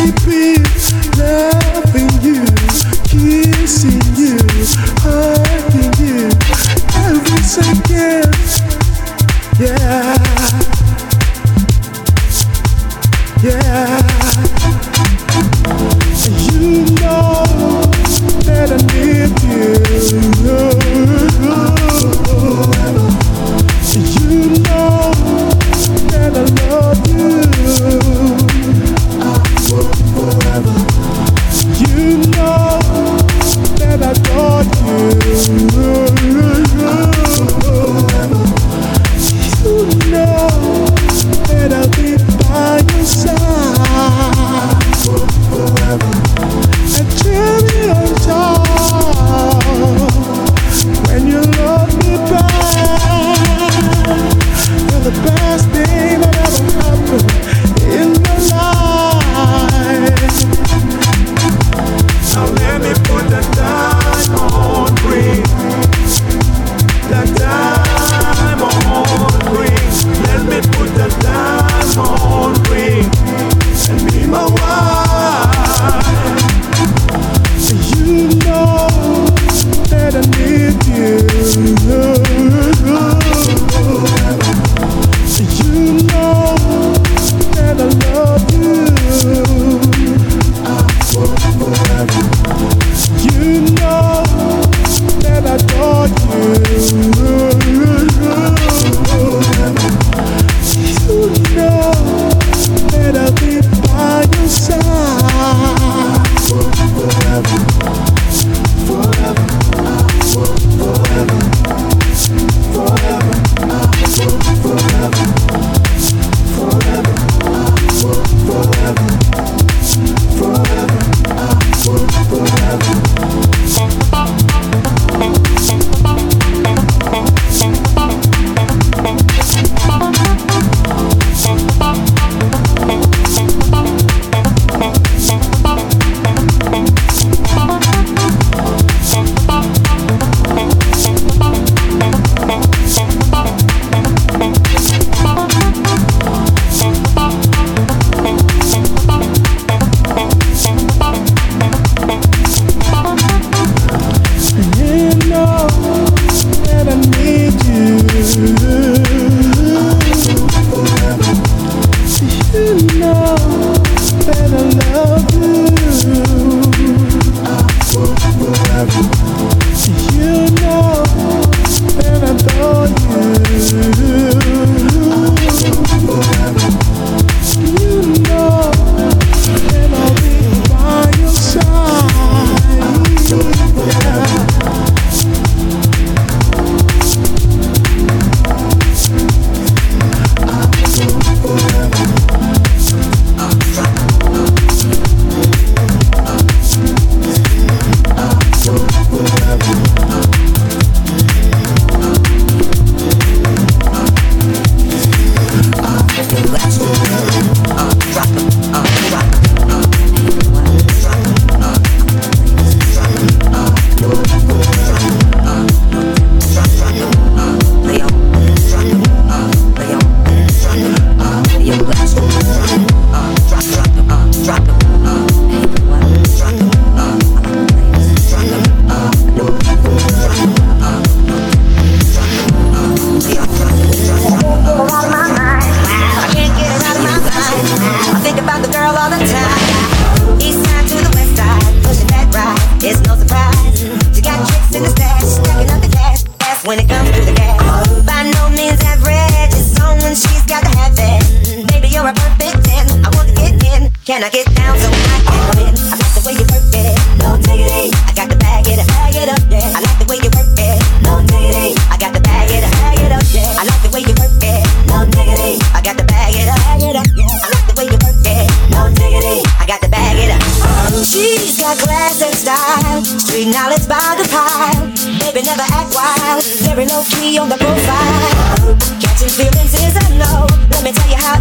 baby. Loving never act wild. Very low key on the profile. Catching feelings is a no. Let me tell you how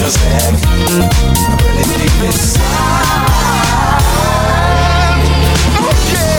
music really deep inside. Oh yeah.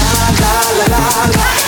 la la la la.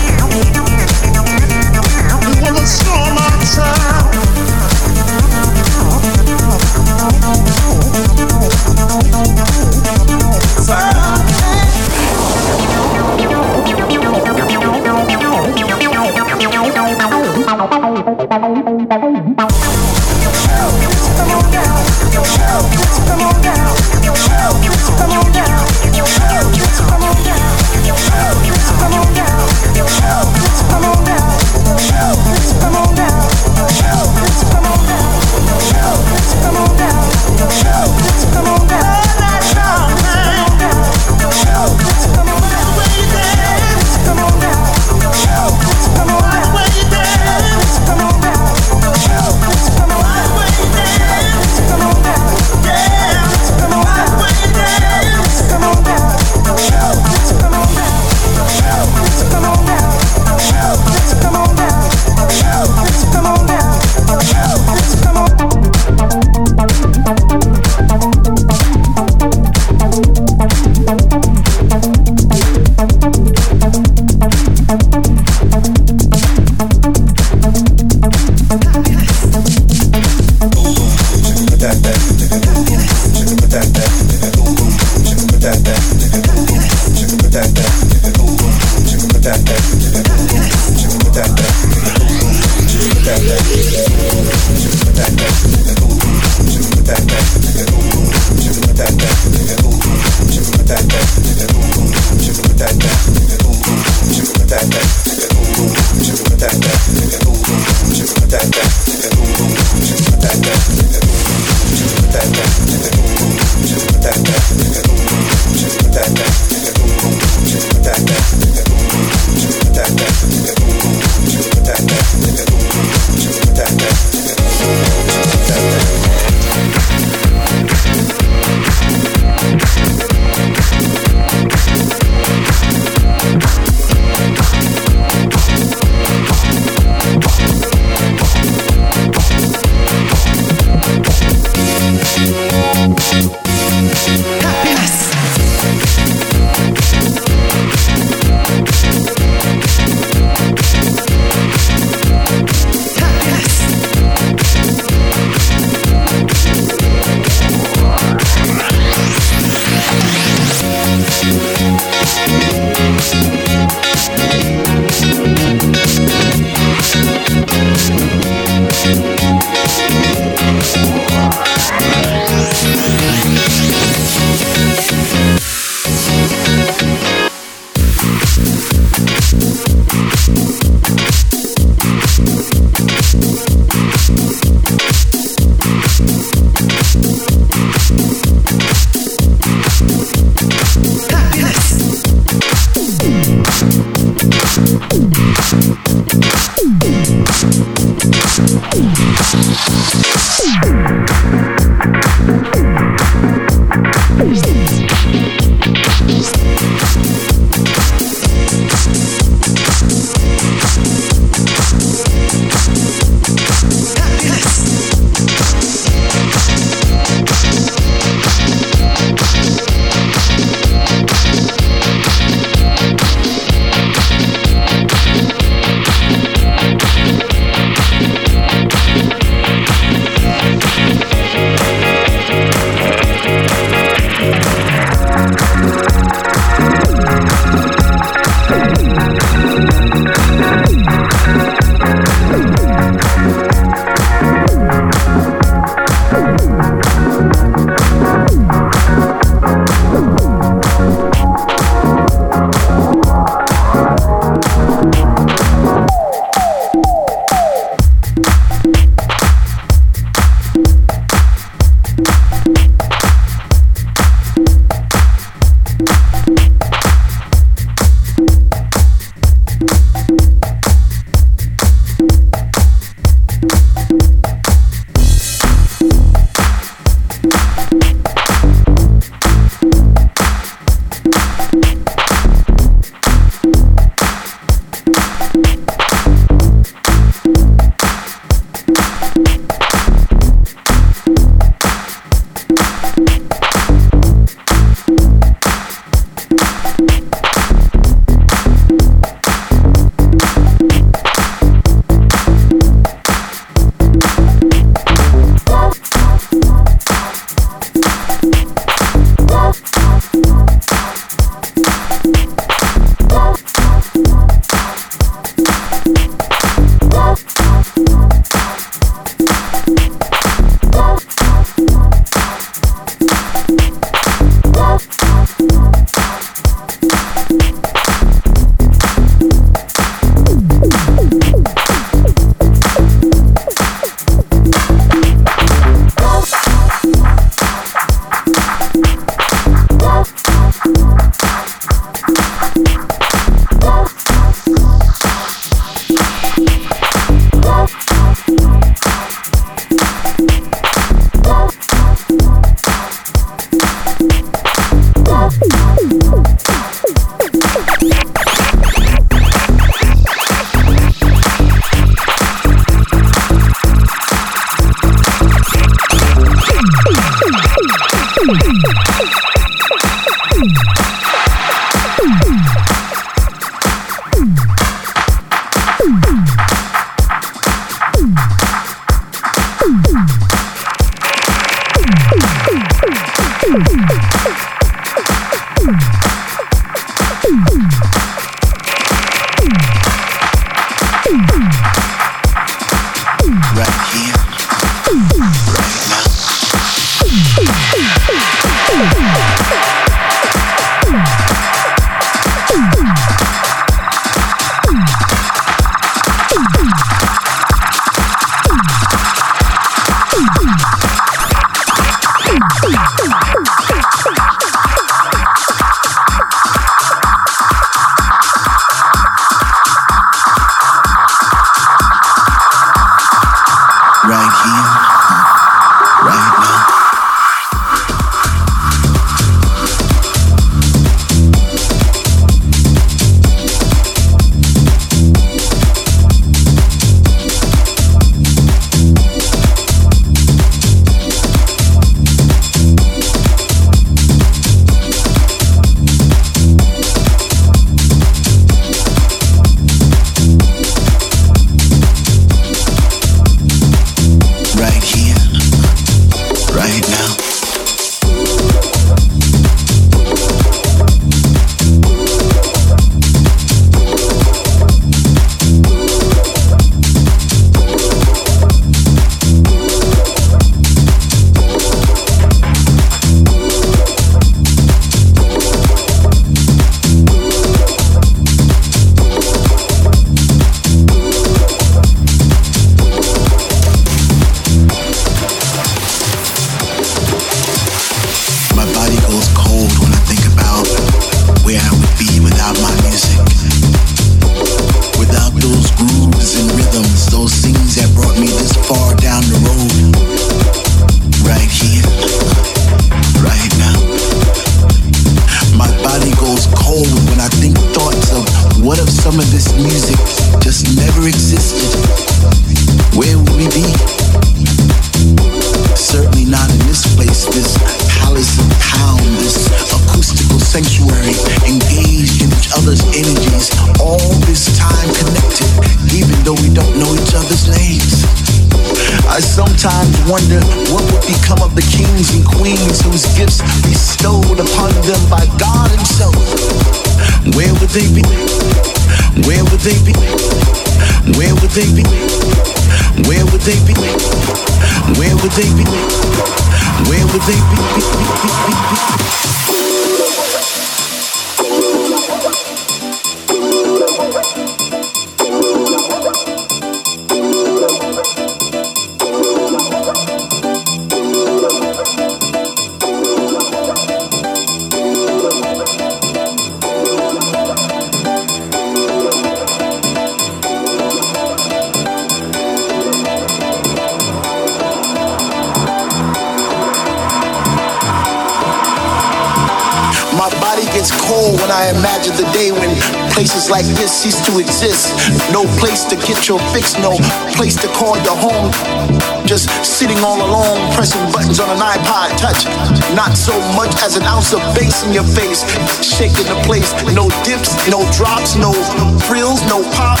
No pop.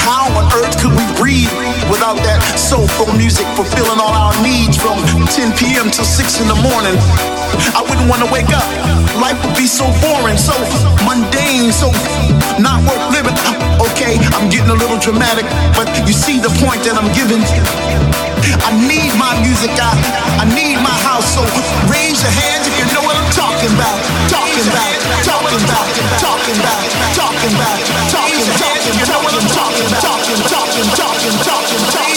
How on earth could we breathe without that soulful music fulfilling all our needs from 10 p.m. till 6 in the morning? I wouldn't want to wake up. Life would be so boring, so mundane, so not worth living. Okay, I'm getting a little dramatic, but you see the point that I'm giving. I need my music, I, I need my house, so raise your hands if you know talking about. Talking about, talking about, talking about, talking about, talking, talking, I'm talking about. Talking, talking, talking, talking, talking.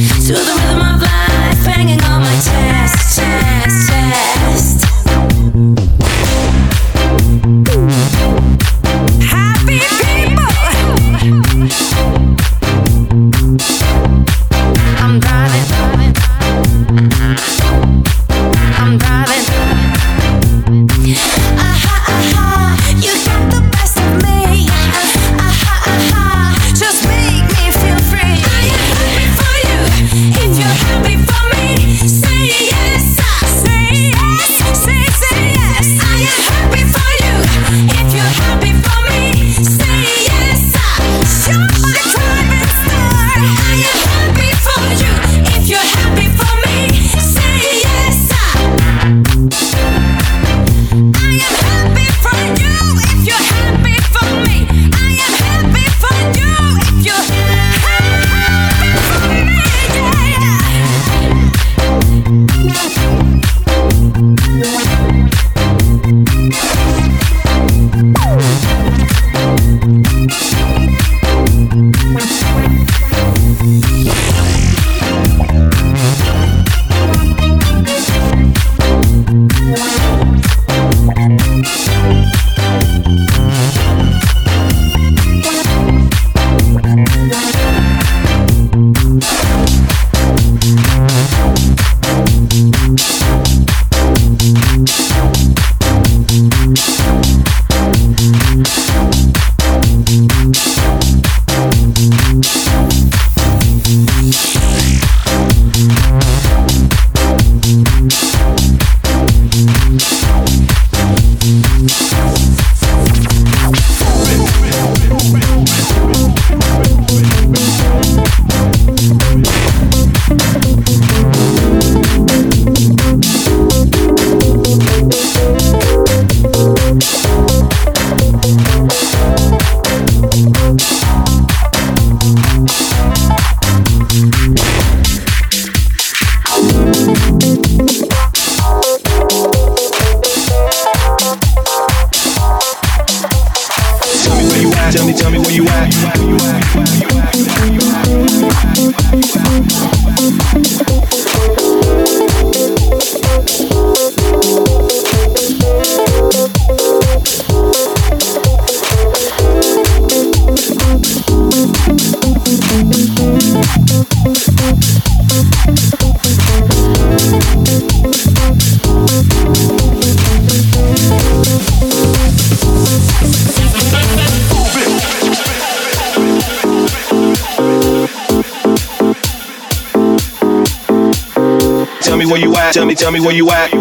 To the rhythm of life, hanging on. me where you at.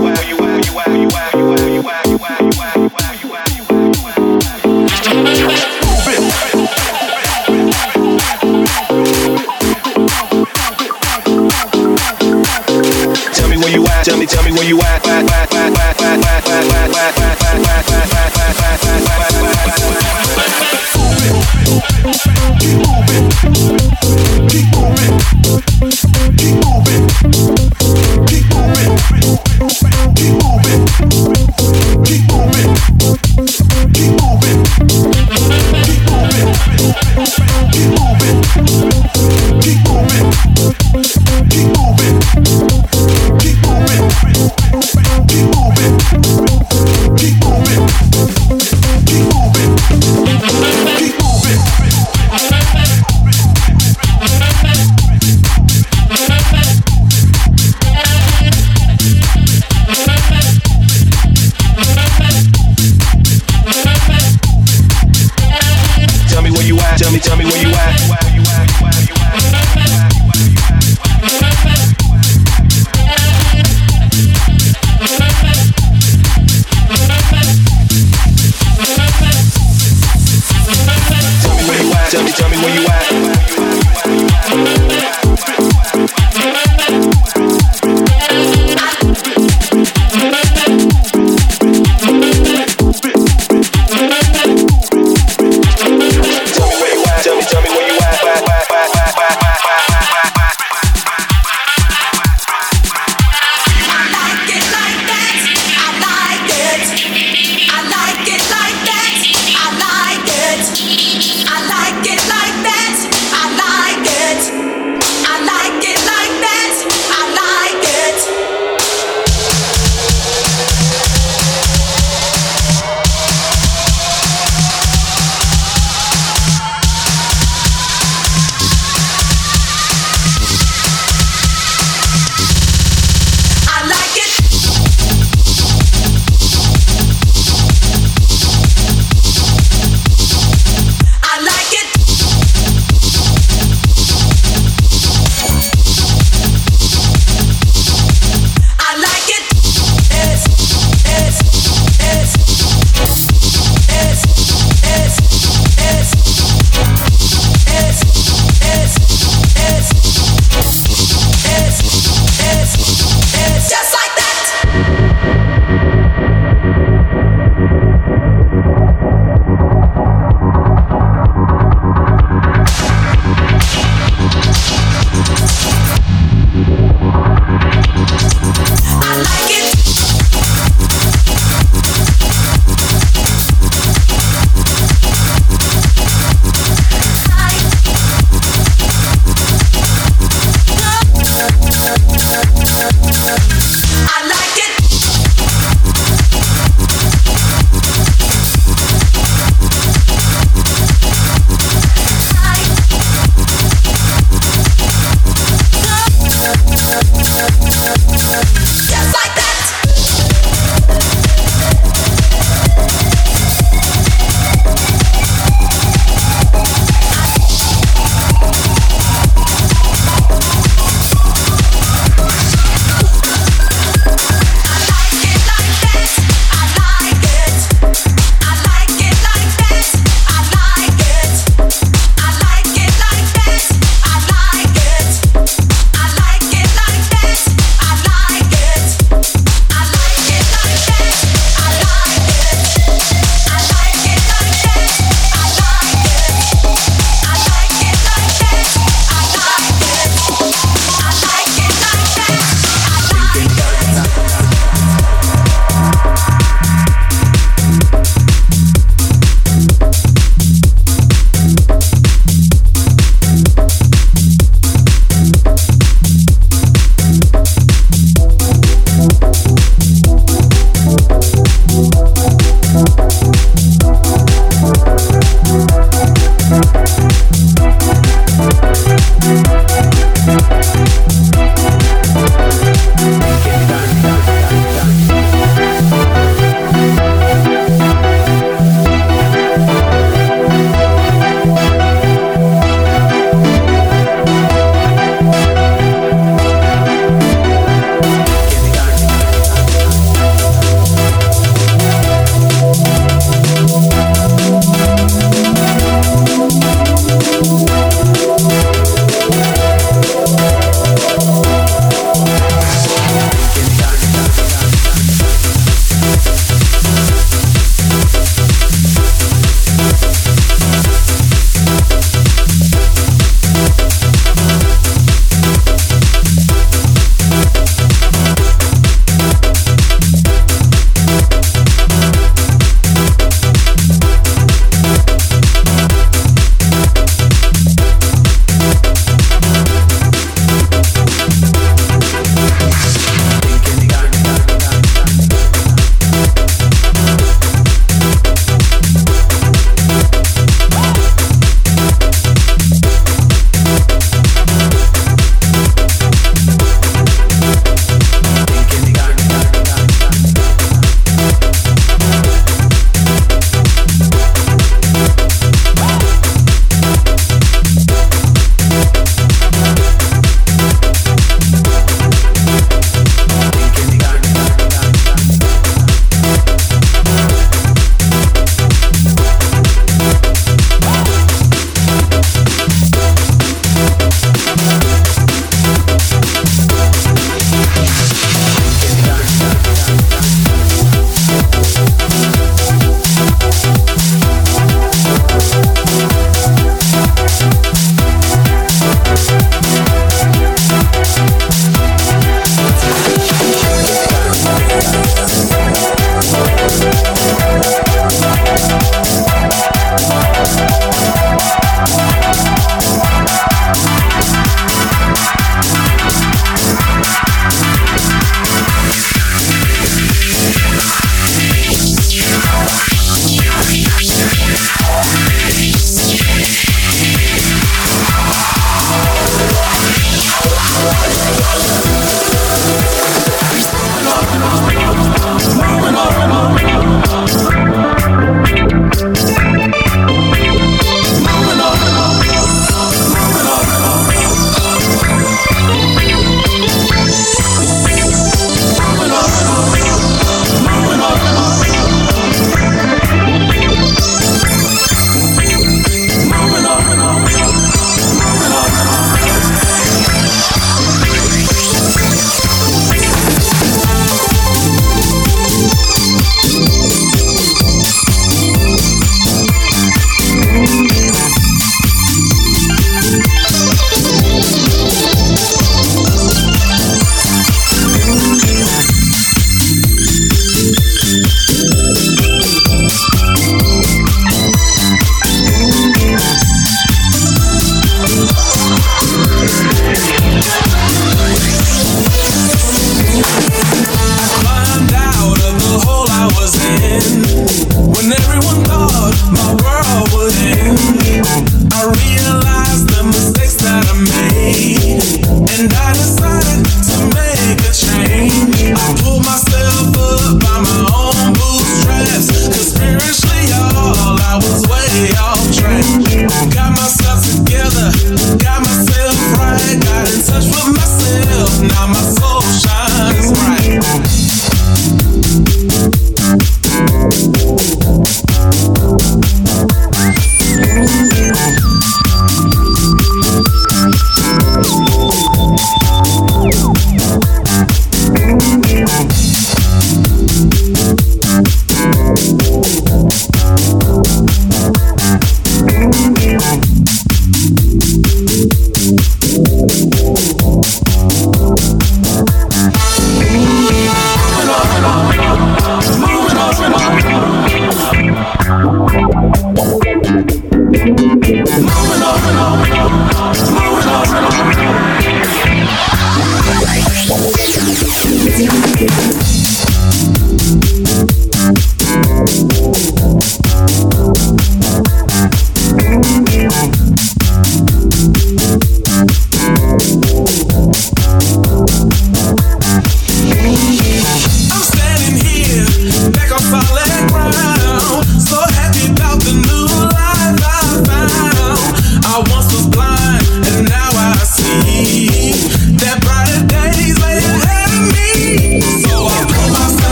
Tell me, tell me where you at.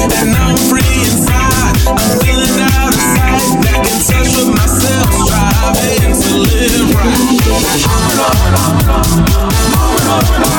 and I'm free inside. I'm feeling out of sight, back in touch with myself, striving to live right. Moving on, moving on, moving on.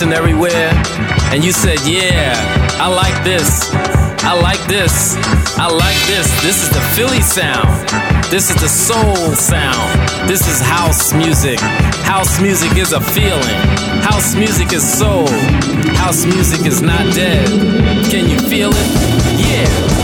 Dancing everywhere, and you said, Yeah, I like this. I like this. I like this. This is the Philly sound. This is the soul sound. This is house music. House music is a feeling. House music is soul. House music is not dead. Can you feel it? Yeah.